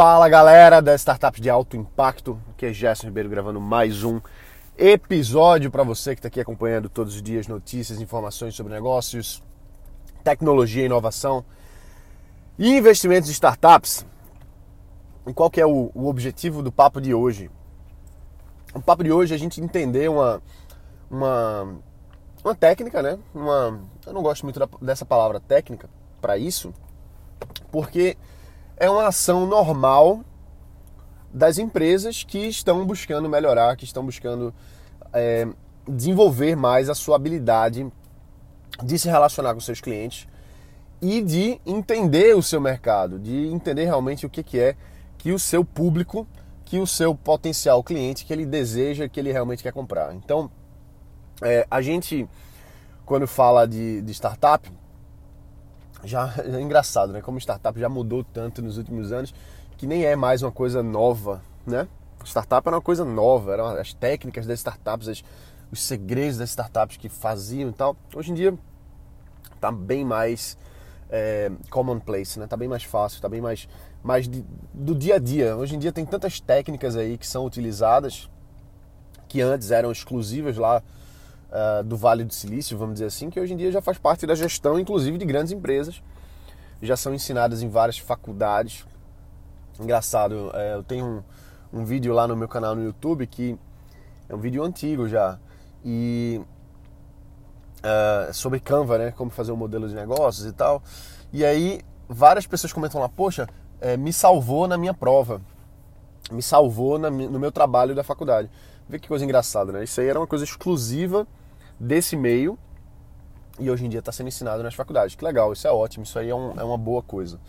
Fala galera da Startups de Alto Impacto, aqui é Gerson Ribeiro gravando mais um episódio para você que está aqui acompanhando todos os dias notícias, informações sobre negócios, tecnologia, inovação e investimentos em startups. E qual que é o, o objetivo do papo de hoje? O papo de hoje é a gente entender uma, uma, uma técnica, né? Uma, eu não gosto muito dessa palavra técnica para isso, porque é uma ação normal das empresas que estão buscando melhorar, que estão buscando é, desenvolver mais a sua habilidade de se relacionar com seus clientes e de entender o seu mercado, de entender realmente o que, que é que o seu público, que o seu potencial cliente, que ele deseja, que ele realmente quer comprar. Então, é, a gente, quando fala de, de startup, já é engraçado, né? Como startup já mudou tanto nos últimos anos que nem é mais uma coisa nova, né? Startup era uma coisa nova, eram as técnicas das startups, as, os segredos das startups que faziam e tal. Hoje em dia tá bem mais é, commonplace, né? Tá bem mais fácil, tá bem mais, mais de, do dia a dia. Hoje em dia tem tantas técnicas aí que são utilizadas que antes eram exclusivas lá uh, do Vale do Silício, vamos dizer assim, que hoje em dia já faz parte da gestão, inclusive de grandes empresas. Já são ensinadas em várias faculdades. Engraçado, é, eu tenho um, um vídeo lá no meu canal no YouTube que é um vídeo antigo já. E uh, sobre Canva, né? Como fazer um modelo de negócios e tal. E aí várias pessoas comentam lá, poxa, é, me salvou na minha prova. Me salvou na, no meu trabalho da faculdade. Vê que coisa engraçada, né? Isso aí era uma coisa exclusiva desse meio e hoje em dia está sendo ensinado nas faculdades. Que legal, isso é ótimo, isso aí é, um, é uma boa coisa.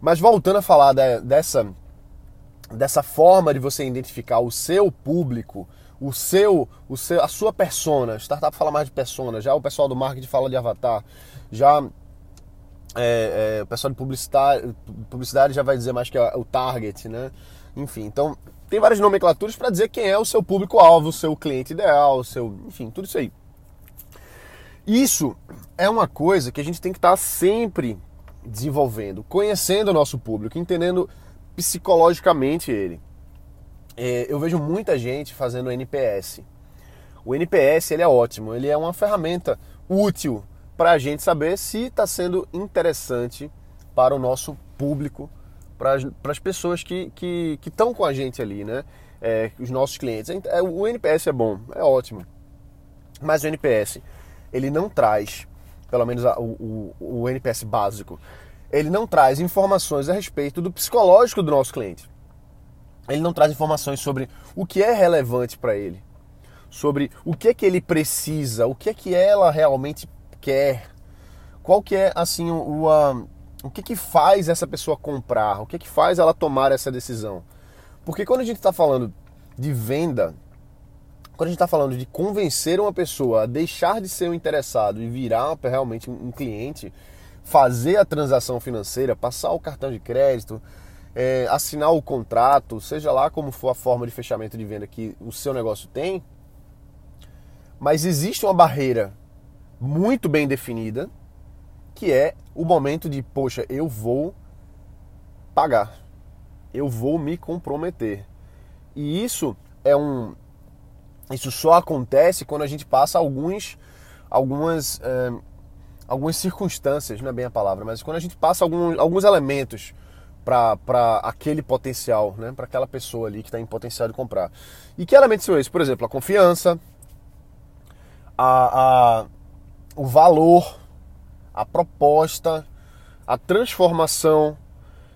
Mas voltando a falar de, dessa, dessa forma de você identificar o seu público, o seu, o seu, a sua persona. Startup fala mais de persona, já o pessoal do marketing fala de avatar, já é, é, o pessoal de publicidade, publicidade já vai dizer mais que é o target, né? Enfim, então tem várias nomenclaturas para dizer quem é o seu público-alvo, o seu cliente ideal, o seu, enfim, tudo isso aí. Isso é uma coisa que a gente tem que estar tá sempre desenvolvendo, conhecendo o nosso público, entendendo psicologicamente ele. É, eu vejo muita gente fazendo NPS. O NPS ele é ótimo, ele é uma ferramenta útil para a gente saber se está sendo interessante para o nosso público, para as pessoas que estão com a gente ali, né? É, os nossos clientes. É, o NPS é bom, é ótimo. Mas o NPS ele não traz, pelo menos o, o, o NPS básico, ele não traz informações a respeito do psicológico do nosso cliente. Ele não traz informações sobre o que é relevante para ele, sobre o que é que ele precisa, o que é que ela realmente quer, qual que é assim o, o, o que que faz essa pessoa comprar, o que que faz ela tomar essa decisão. Porque quando a gente está falando de venda, quando a gente está falando de convencer uma pessoa a deixar de ser um interessado e virar realmente um cliente, fazer a transação financeira, passar o cartão de crédito, é, assinar o contrato, seja lá como for a forma de fechamento de venda que o seu negócio tem, mas existe uma barreira muito bem definida, que é o momento de, poxa, eu vou pagar, eu vou me comprometer. E isso é um, isso só acontece quando a gente passa alguns, algumas, é, algumas circunstâncias, não é bem a palavra, mas quando a gente passa alguns, alguns elementos para aquele potencial, né, para aquela pessoa ali que está em potencial de comprar. E que elementos são esses? Por exemplo, a confiança, a, a, o valor, a proposta, a transformação.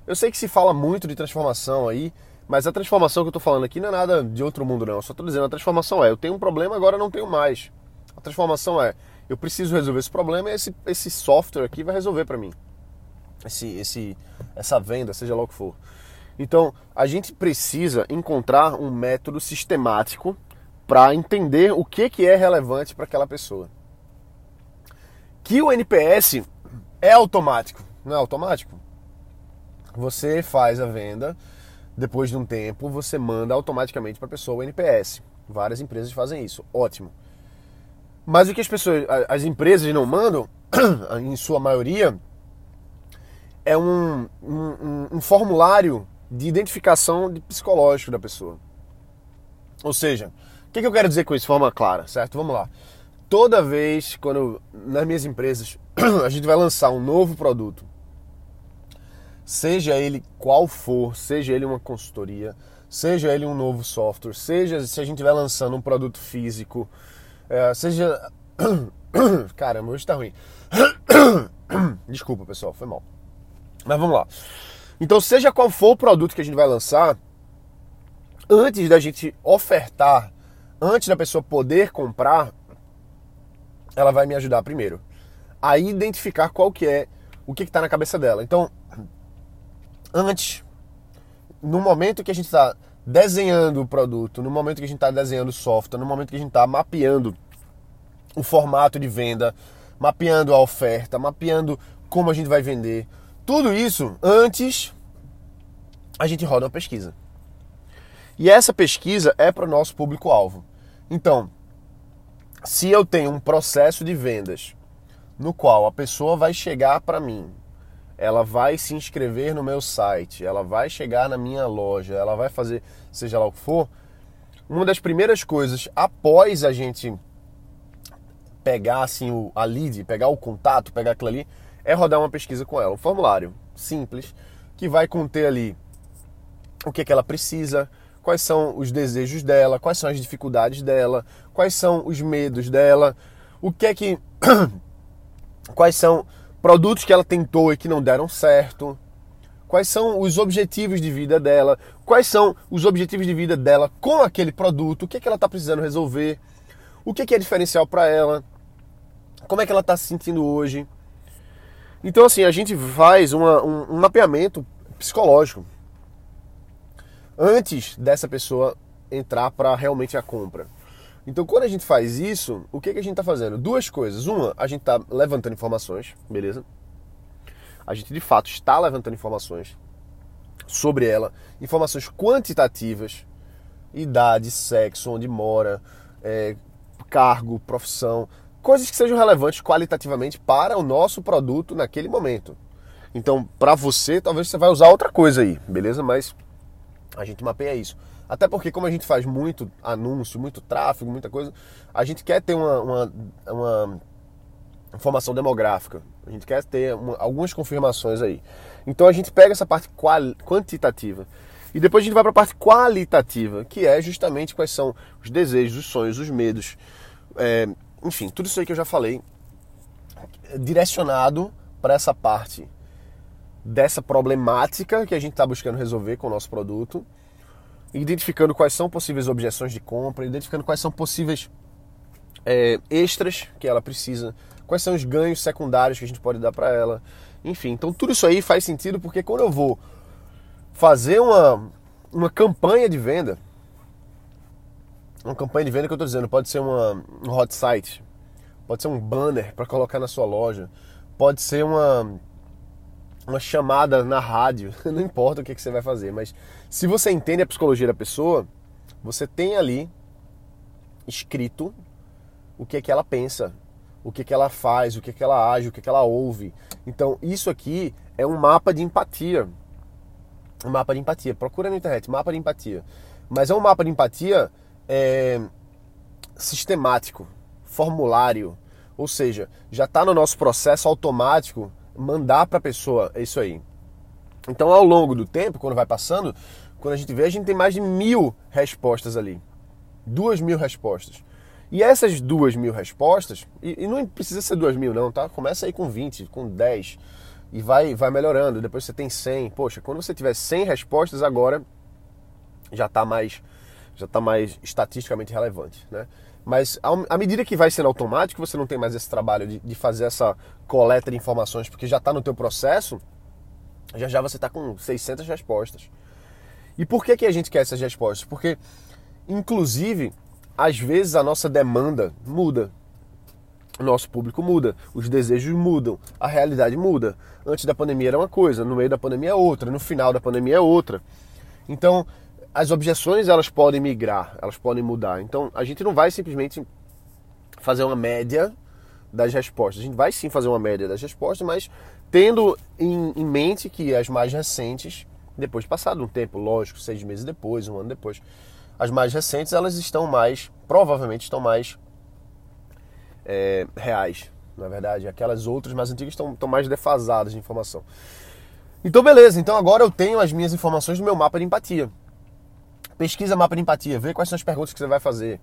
Eu sei que se fala muito de transformação aí, mas a transformação que eu estou falando aqui não é nada de outro mundo, não. Eu só estou dizendo, a transformação é, eu tenho um problema, agora não tenho mais. A transformação é, eu preciso resolver esse problema e esse, esse software aqui vai resolver para mim. Esse, esse, essa venda, seja lá o que for. Então, a gente precisa encontrar um método sistemático para entender o que, que é relevante para aquela pessoa. Que o NPS é automático, não é automático? Você faz a venda, depois de um tempo, você manda automaticamente para a pessoa o NPS. Várias empresas fazem isso, ótimo. Mas o que as pessoas, as empresas não mandam, em sua maioria, é um, um, um formulário de identificação de psicológico da pessoa. Ou seja, o que, eu quero dizer com isso de forma clara, certo? Vamos lá. Toda vez quando nas minhas empresas a gente vai lançar um novo produto, seja ele qual for, seja ele uma consultoria, seja ele um novo software, seja se a gente vai lançando um produto físico, é, seja. Caramba, hoje tá ruim. Desculpa, pessoal, foi mal. Mas vamos lá. Então, seja qual for o produto que a gente vai lançar, antes da gente ofertar, antes da pessoa poder comprar, ela vai me ajudar primeiro a identificar qual que é o que está na cabeça dela. Então, antes, no momento que a gente está desenhando o produto, no momento que a gente está desenhando o software, no momento que a gente está mapeando o formato de venda, mapeando a oferta, mapeando como a gente vai vender, tudo isso antes a gente roda uma pesquisa. E essa pesquisa é para o nosso público-alvo. Então, se eu tenho um processo de vendas no qual a pessoa vai chegar para mim, ela vai se inscrever no meu site, ela vai chegar na minha loja, ela vai fazer seja lá o que for, uma das primeiras coisas após a gente pegar assim o, a lead, pegar o contato, pegar aquilo ali, é rodar uma pesquisa com ela, um formulário simples que vai conter ali o que, é que ela precisa, quais são os desejos dela, quais são as dificuldades dela, quais são os medos dela, o que é que quais são produtos que ela tentou e que não deram certo, quais são os objetivos de vida dela, quais são os objetivos de vida dela com aquele produto, o que, é que ela está precisando resolver, o que, é que é diferencial para ela, como é que ela está se sentindo hoje. Então, assim, a gente faz uma, um, um mapeamento psicológico antes dessa pessoa entrar para realmente a compra. Então, quando a gente faz isso, o que, que a gente está fazendo? Duas coisas. Uma, a gente está levantando informações, beleza? A gente de fato está levantando informações sobre ela, informações quantitativas, idade, sexo, onde mora, é, cargo, profissão, coisas que sejam relevantes qualitativamente para o nosso produto naquele momento. Então, para você, talvez você vai usar outra coisa aí, beleza? Mas a gente mapeia isso. Até porque, como a gente faz muito anúncio, muito tráfego, muita coisa, a gente quer ter uma, uma, uma informação demográfica. A gente quer ter uma, algumas confirmações aí. Então a gente pega essa parte quantitativa e depois a gente vai para a parte qualitativa, que é justamente quais são os desejos, os sonhos, os medos, é, enfim, tudo isso aí que eu já falei, direcionado para essa parte dessa problemática que a gente está buscando resolver com o nosso produto, identificando quais são possíveis objeções de compra, identificando quais são possíveis é, extras que ela precisa, quais são os ganhos secundários que a gente pode dar para ela, enfim. Então tudo isso aí faz sentido porque quando eu vou fazer uma, uma campanha de venda, uma campanha de venda que eu estou dizendo, pode ser uma, um hot site, pode ser um banner para colocar na sua loja, pode ser uma uma chamada na rádio, não importa o que, que você vai fazer, mas se você entende a psicologia da pessoa, você tem ali escrito o que é que ela pensa, o que é que ela faz, o que é que ela age, o que é que ela ouve. Então, isso aqui é um mapa de empatia. Um mapa de empatia. Procura na internet, mapa de empatia. Mas é um mapa de empatia é, sistemático, formulário. Ou seja, já está no nosso processo automático mandar para a pessoa isso aí. Então, ao longo do tempo, quando vai passando, quando a gente vê, a gente tem mais de mil respostas ali. Duas mil respostas. E essas duas mil respostas, e, e, não precisa ser duas mil não, tá? Começa aí com 20, com 10 e vai, vai melhorando. Depois você tem 100. Poxa, quando você tiver 100 respostas agora, já está mais, já tá mais estatisticamente relevante, né? Mas à medida que vai sendo automático, você não tem mais esse trabalho de, de fazer essa coleta de informações, porque já está no teu processo, já já você está com 600 respostas. E por que, que a gente quer essas respostas? Porque, inclusive, às vezes a nossa demanda muda. O nosso público muda, os desejos mudam, a realidade muda. Antes da pandemia era uma coisa, no meio da pandemia é outra, no final da pandemia é outra. Então, as objeções elas podem migrar, elas podem mudar. Então a gente não vai simplesmente fazer uma média das respostas. A gente vai sim fazer uma média das respostas, mas tendo em, em mente que as mais recentes Depois de passado um tempo, lógico, seis meses depois, um ano depois. As mais recentes, elas estão mais, provavelmente estão mais é, reais, na verdade. Aquelas outras mais antigas estão, estão mais defasadas de informação. Então, beleza. Então agora eu tenho as minhas informações do meu mapa de empatia. Pesquisa mapa de empatia, vê quais são as perguntas que você vai fazer.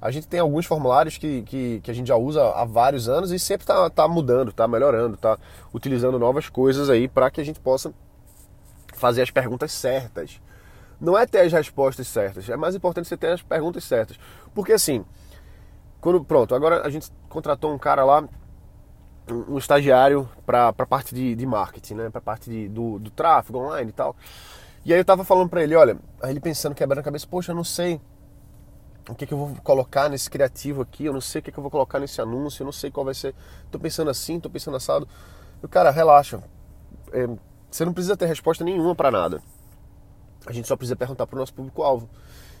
A gente tem alguns formulários que, que, que a gente já usa há vários anos e sempre está tá mudando, está melhorando, está utilizando novas coisas aí para que a gente possa fazer as perguntas certas. Não é ter as respostas certas, é mais importante você ter as perguntas certas. Porque assim, quando pronto, agora a gente contratou um cara lá, um, estagiário para a parte de, de, marketing, né? Para a parte de, do, do tráfego online e tal. E aí eu tava falando para ele, olha, aí ele pensando, quebrando a cabeça, poxa, eu não sei o que, que eu vou colocar nesse criativo aqui, eu não sei o que, que eu vou colocar nesse anúncio, eu não sei qual vai ser. Tô pensando assim, tô pensando assado. Eu, cara, relaxa. É, você não precisa ter resposta nenhuma para nada. A gente só precisa perguntar para o nosso público-alvo.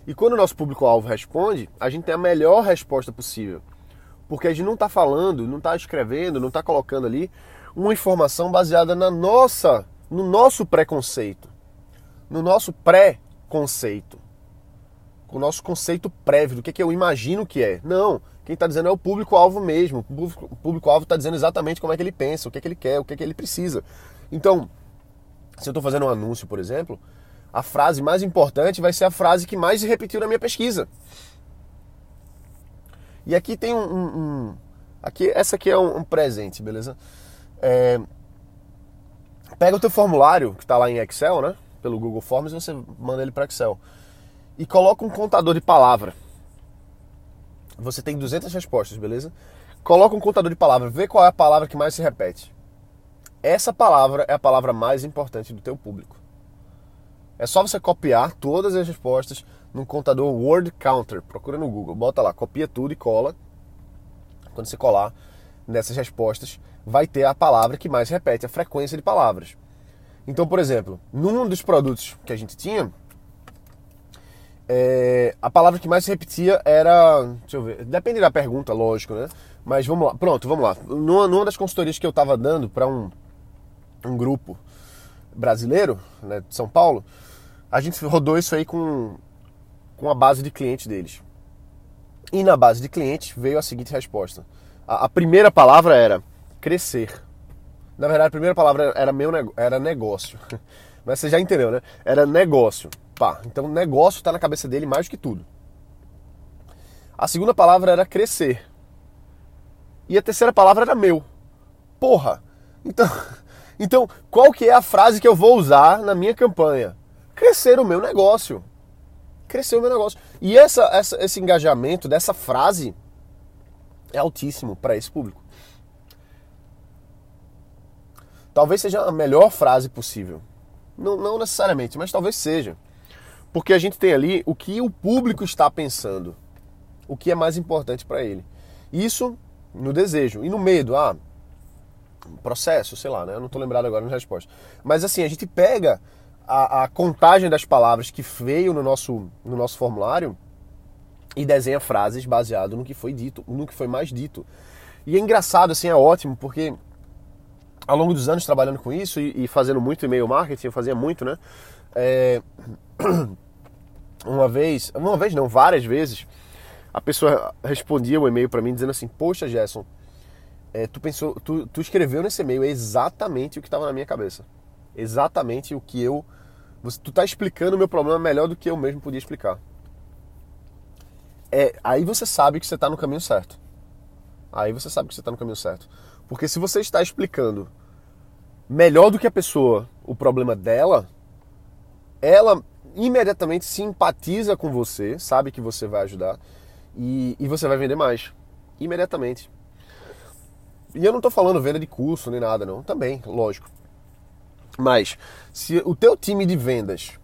E quando o nosso público-alvo responde, a gente tem a melhor resposta possível. Porque a gente não está falando, não está escrevendo, não está colocando ali uma informação baseada na nossa, no nosso preconceito, no nosso pré-conceito, o nosso conceito prévio do que, que eu imagino que é. Não, quem está dizendo é o público-alvo mesmo. O público-alvo está dizendo exatamente como é que ele pensa, o que, que ele quer, o que, que ele precisa. Então, se eu estou fazendo um anúncio, por exemplo, a frase mais importante vai ser a frase que mais se repetiu na minha pesquisa. E aqui tem um. um, um aqui, essa aqui é um, um presente, beleza? É, pega o teu formulário que está lá em Excel, né? Pelo Google Forms, e você manda ele para Excel. E coloca um contador de palavra. Você tem 200 respostas, beleza? Coloca um contador de palavra, vê qual é a palavra que mais se repete. Essa palavra é a palavra mais importante do teu público. É só você copiar todas as respostas num contador Word Counter. Procura no Google, bota lá, copia tudo e cola. Quando você colar nessas respostas, vai ter a palavra que mais repete, a frequência de palavras. Então, por exemplo, num dos produtos que a gente tinha, é, a palavra que mais se repetia era. Deixa eu ver. Depende da pergunta, lógico, né? Mas vamos lá. Pronto, vamos lá. Numa, numa das consultorias que eu estava dando para um, um grupo brasileiro, né, de São Paulo, a gente rodou isso aí com, com a base de clientes deles. E na base de clientes veio a seguinte resposta. A, a primeira palavra era crescer. Na verdade, a primeira palavra era meu era negócio. Mas você já entendeu, né? Era negócio. Pá, então negócio está na cabeça dele mais do que tudo. A segunda palavra era crescer. E a terceira palavra era meu. Porra. Então, então, qual que é a frase que eu vou usar na minha campanha? Crescer o meu negócio. Crescer o meu negócio. E essa, essa esse engajamento dessa frase é altíssimo para esse público. Talvez seja a melhor frase possível. Não, não necessariamente, mas talvez seja. Porque a gente tem ali o que o público está pensando. O que é mais importante para ele. Isso no desejo. E no medo, ah, processo, sei lá, né? Eu não estou lembrado agora nas respostas. Mas assim, a gente pega a, a, contagem das palavras que veio no nosso, no nosso formulário e desenha frases baseado no que foi dito, no que foi mais dito. E é engraçado, assim, é ótimo, porque ao longo dos anos trabalhando com isso e, e fazendo muito e-mail marketing, eu fazia muito, né? É... Uma vez, uma vez não, várias vezes, a pessoa respondia o e-mail para mim dizendo assim: Poxa, Gerson, é, tu pensou, tu, tu escreveu nesse e-mail exatamente o que estava na minha cabeça. Exatamente o que eu. Você, tu está explicando o meu problema melhor do que eu mesmo podia explicar. É, aí você sabe que você está no caminho certo. Aí você sabe que você está no caminho certo. Porque se você está explicando melhor do que a pessoa o problema dela, ela imediatamente simpatiza com você, sabe que você vai ajudar e, e você vai vender mais. Imediatamente. E eu não estou falando venda de curso nem nada, não. Também, lógico. Mas, se o teu time de vendas,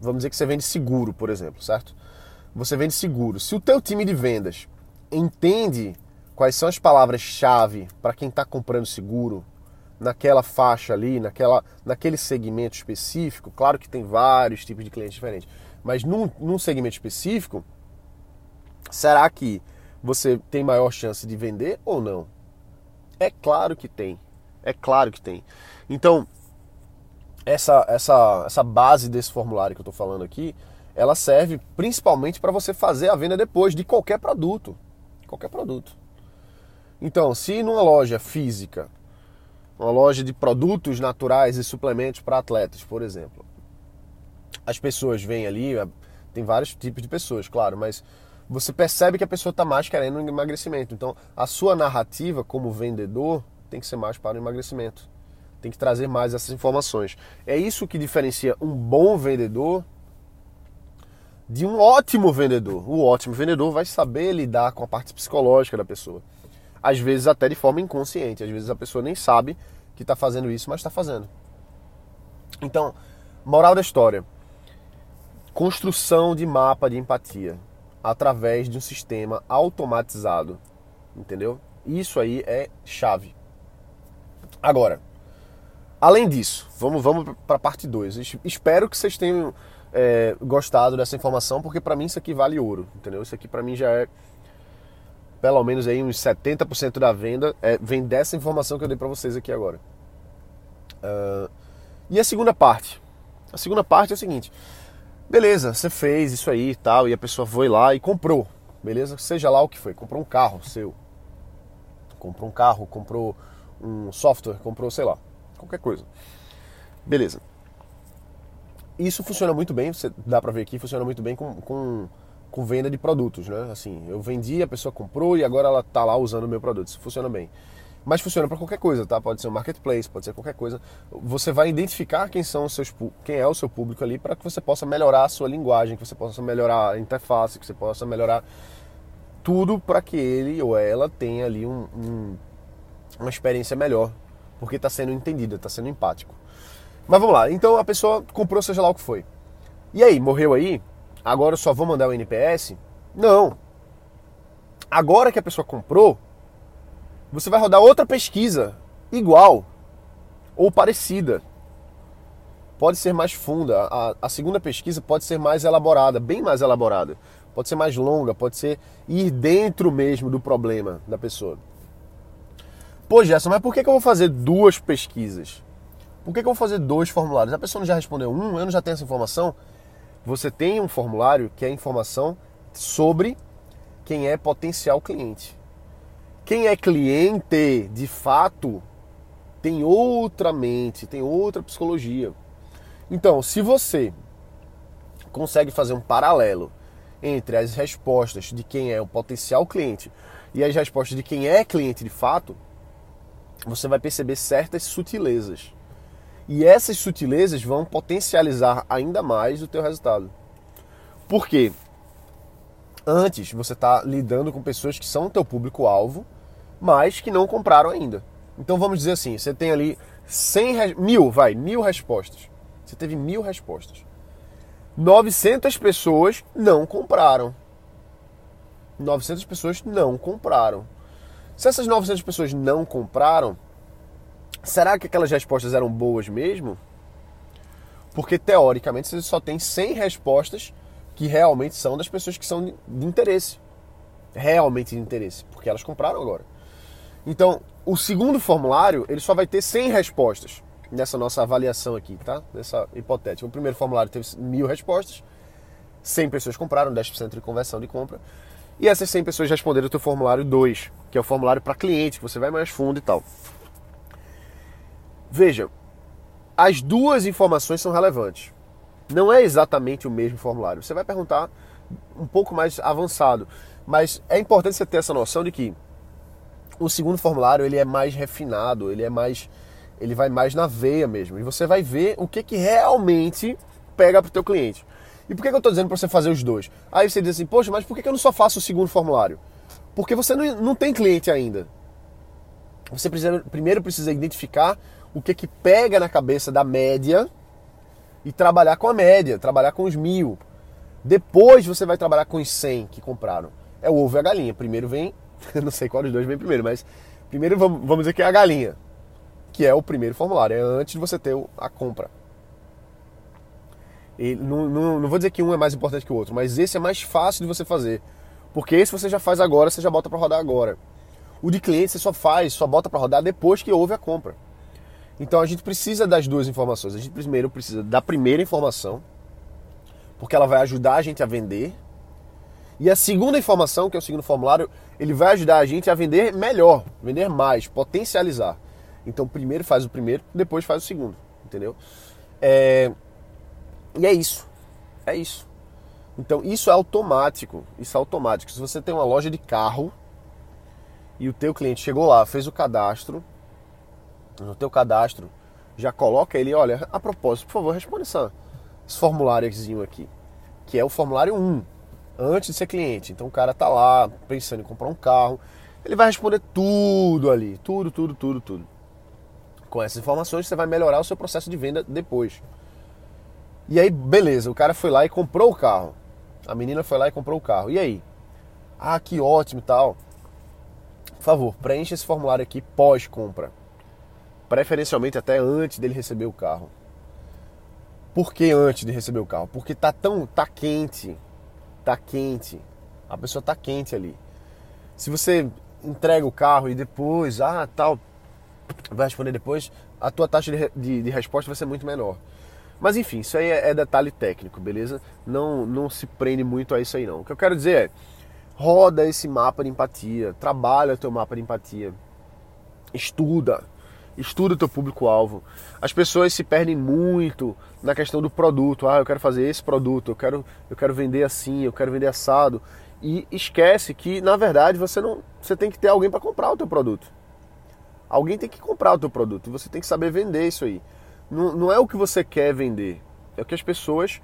vamos dizer que você vende seguro, por exemplo, certo? Você vende seguro. Se o teu time de vendas entende quais são as palavras-chave para quem está comprando seguro naquela faixa ali, naquela, naquele segmento específico, claro que tem vários tipos de clientes diferentes, mas num, num segmento específico, será que você tem maior chance de vender ou não? É claro que tem. É claro que tem. Então, essa, essa, essa base desse formulário que eu estou falando aqui, ela serve principalmente para você fazer a venda depois de qualquer produto. Qualquer produto. Então, se numa loja física, uma loja de produtos naturais e suplementos para atletas, por exemplo, as pessoas vêm ali, é, tem vários tipos de pessoas, claro, mas você percebe que a pessoa está mais querendo um emagrecimento. Então, a sua narrativa como vendedor tem que ser mais para o emagrecimento. Tem que trazer mais essas informações. É isso que diferencia um bom vendedor de um ótimo vendedor. O ótimo vendedor vai saber lidar com a parte psicológica da pessoa. Às vezes até de forma inconsciente. Às vezes a pessoa nem sabe que está fazendo isso, mas está fazendo. Então, moral da história: construção de mapa de empatia através de um sistema automatizado. Entendeu? Isso aí é chave. Agora, além disso, vamos, vamos para a parte 2. Espero que vocês tenham é, gostado dessa informação, porque para mim isso aqui vale ouro, entendeu? Isso aqui para mim já é pelo menos aí uns 70% da venda é, vem dessa informação que eu dei para vocês aqui agora. Uh, e a segunda parte? A segunda parte é o seguinte: beleza, você fez isso aí e tal, e a pessoa foi lá e comprou, beleza? Seja lá o que foi, comprou um carro seu, comprou um carro, comprou um software, comprou, sei lá, qualquer coisa. Beleza. Isso funciona muito bem, você dá pra ver aqui, funciona muito bem com, com, com venda de produtos, né? Assim, eu vendi, a pessoa comprou e agora ela tá lá usando o meu produto. Isso funciona bem. Mas funciona para qualquer coisa, tá? Pode ser um marketplace, pode ser qualquer coisa. Você vai identificar quem são os seus quem é o seu público ali para que você possa melhorar a sua linguagem, que você possa melhorar a interface, que você possa melhorar tudo para que ele ou ela tenha ali um, um uma experiência melhor, porque está sendo entendida, está sendo empático. Mas vamos lá, então a pessoa comprou seja lá o que foi. E aí, morreu aí? Agora eu só vou mandar o NPS? Não. Agora que a pessoa comprou, você vai rodar outra pesquisa igual ou parecida. Pode ser mais funda. A, a, segunda pesquisa pode ser mais elaborada, bem mais elaborada. Pode ser mais longa, pode ser ir dentro mesmo do problema da pessoa. Pô, Gerson, mas por que, que eu vou fazer duas pesquisas? Por que, que eu vou fazer dois formulários? A pessoa não já respondeu um, eu não já tenho essa informação. Você tem um formulário que é informação sobre quem é potencial cliente. Quem é cliente, de fato, tem outra mente, tem outra psicologia. Então, se você consegue fazer um paralelo entre as respostas de quem é o potencial cliente e as respostas de quem é cliente de fato, você vai perceber certas sutilezas. E essas sutilezas vão potencializar ainda mais o teu resultado. Por quê? Antes você está lidando com pessoas que são o teu público-alvo, mas que não compraram ainda. Então vamos dizer assim, você tem ali 100, mil, vai, mil respostas. Você teve mil respostas. 900 pessoas não compraram. 900 pessoas não compraram. Se essas 900 pessoas não compraram, será que aquelas respostas eram boas mesmo? Porque teoricamente você só tem 100 respostas que realmente são das pessoas que são de interesse. Realmente de interesse, porque elas compraram agora. Então, o segundo formulário, ele só vai ter 100 respostas nessa nossa avaliação aqui, tá? Nessa hipotética. O primeiro formulário teve mil respostas, 100 pessoas compraram, 10% de conversão de compra. E essas 100 pessoas responderam o teu formulário 2, que é o formulário para cliente, que você vai mais fundo e tal. Veja, as duas informações são relevantes. Não é exatamente o mesmo formulário. Você vai perguntar um pouco mais avançado, mas é importante você ter essa noção de que o segundo formulário ele é mais refinado, ele é mais ele vai mais na veia mesmo. E você vai ver o que, que realmente pega para o teu cliente. E por que, que eu estou dizendo para você fazer os dois? Aí você diz assim, poxa, mas por que, que eu não só faço o segundo formulário? Porque você não, não tem cliente ainda. Você precisa, primeiro precisa identificar o que, que pega na cabeça da média e trabalhar com a média, trabalhar com os mil. Depois você vai trabalhar com os 100 que compraram. É o ovo e a galinha. Primeiro vem, não sei qual dos dois vem primeiro, mas primeiro vamos, vamos dizer que é a galinha, que é o primeiro formulário, é antes de você ter a compra. E não, não, não vou dizer que um é mais importante que o outro, mas esse é mais fácil de você fazer. Porque esse você já faz agora, você já bota para rodar agora. O de cliente você só faz, só bota para rodar depois que houve a compra. Então a gente precisa das duas informações. A gente primeiro precisa da primeira informação, porque ela vai ajudar a gente a vender. E a segunda informação, que é o segundo formulário, ele vai ajudar a gente a vender melhor, vender mais, potencializar. Então primeiro faz o primeiro, depois faz o segundo, entendeu? É... E é isso. É isso. Então isso é automático. Isso é automático. Se você tem uma loja de carro e o teu cliente chegou lá, fez o cadastro, no teu cadastro, já coloca ele, olha, a propósito, por favor, responda essa, esse formuláriozinho aqui, que é o formulário 1, antes de ser cliente. Então o cara tá lá pensando em comprar um carro, ele vai responder tudo ali, tudo, tudo, tudo, tudo. Com essas informações você vai melhorar o seu processo de venda depois. E aí, beleza, o cara foi lá e comprou o carro. A menina foi lá e comprou o carro. E aí? Ah, que ótimo e tal. Por favor, preencha esse formulário aqui pós-compra preferencialmente até antes dele receber o carro. Por que antes de receber o carro? Porque tá tão tá quente, tá quente. A pessoa tá quente ali. Se você entrega o carro e depois, ah, tal, vai responder depois, a tua taxa de, de, de resposta vai ser muito menor. Mas enfim, isso aí é, é, detalhe técnico, beleza? Não, não se prende muito a isso aí não. O que eu quero dizer é, roda esse mapa de empatia, trabalha o teu mapa de empatia, estuda, estuda o teu público-alvo. As pessoas se perdem muito na questão do produto. Ah, eu quero fazer esse produto, eu quero, eu quero vender assim, eu quero vender assado. E esquece que, na verdade, você não, você tem que ter alguém para comprar o teu produto. Alguém tem que comprar o teu produto você tem que saber vender isso aí. Não, não é o que você quer vender, é o que as pessoas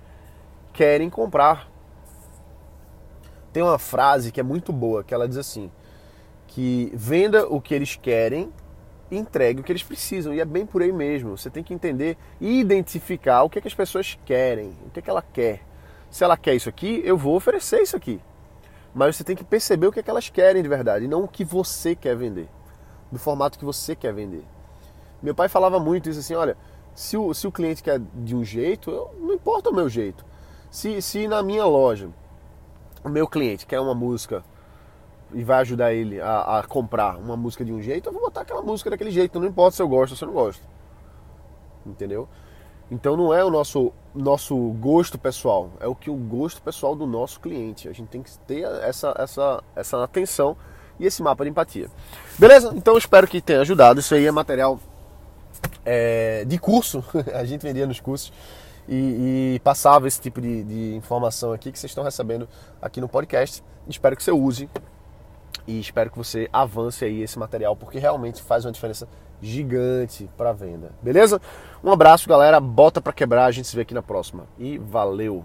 querem comprar. Tem uma frase que é muito boa, que ela diz assim: que venda o que eles querem entregue o que eles precisam. E é bem por aí mesmo. Você tem que entender e identificar o que, é que as pessoas querem, o que, é que ela quer. Se ela quer isso aqui, eu vou oferecer isso aqui. Mas você tem que perceber o que, é que elas querem de verdade, e não o que você quer vender, do formato que você quer vender. Meu pai falava muito isso assim: olha, se o, se o cliente quer de um jeito, eu, não importa o meu jeito. Se, se na minha loja o meu cliente quer uma música e vai ajudar ele a, a, comprar uma música de um jeito, eu vou botar aquela música daquele jeito. Não importa se eu gosto ou se eu não gosto. Entendeu? Então não é o nosso, nosso gosto pessoal, é o que o gosto pessoal do nosso cliente. A gente tem que ter essa, essa, essa atenção e esse mapa de empatia. Beleza? Então espero que tenha ajudado. Isso aí é material é, de curso, a gente vendia nos cursos e, e passava esse tipo de, de informação aqui que vocês estão recebendo aqui no podcast. Espero que você use e espero que você avance aí esse material porque realmente faz uma diferença gigante para venda. Beleza? Um abraço, galera. Bota para quebrar. A gente se vê aqui na próxima. E valeu.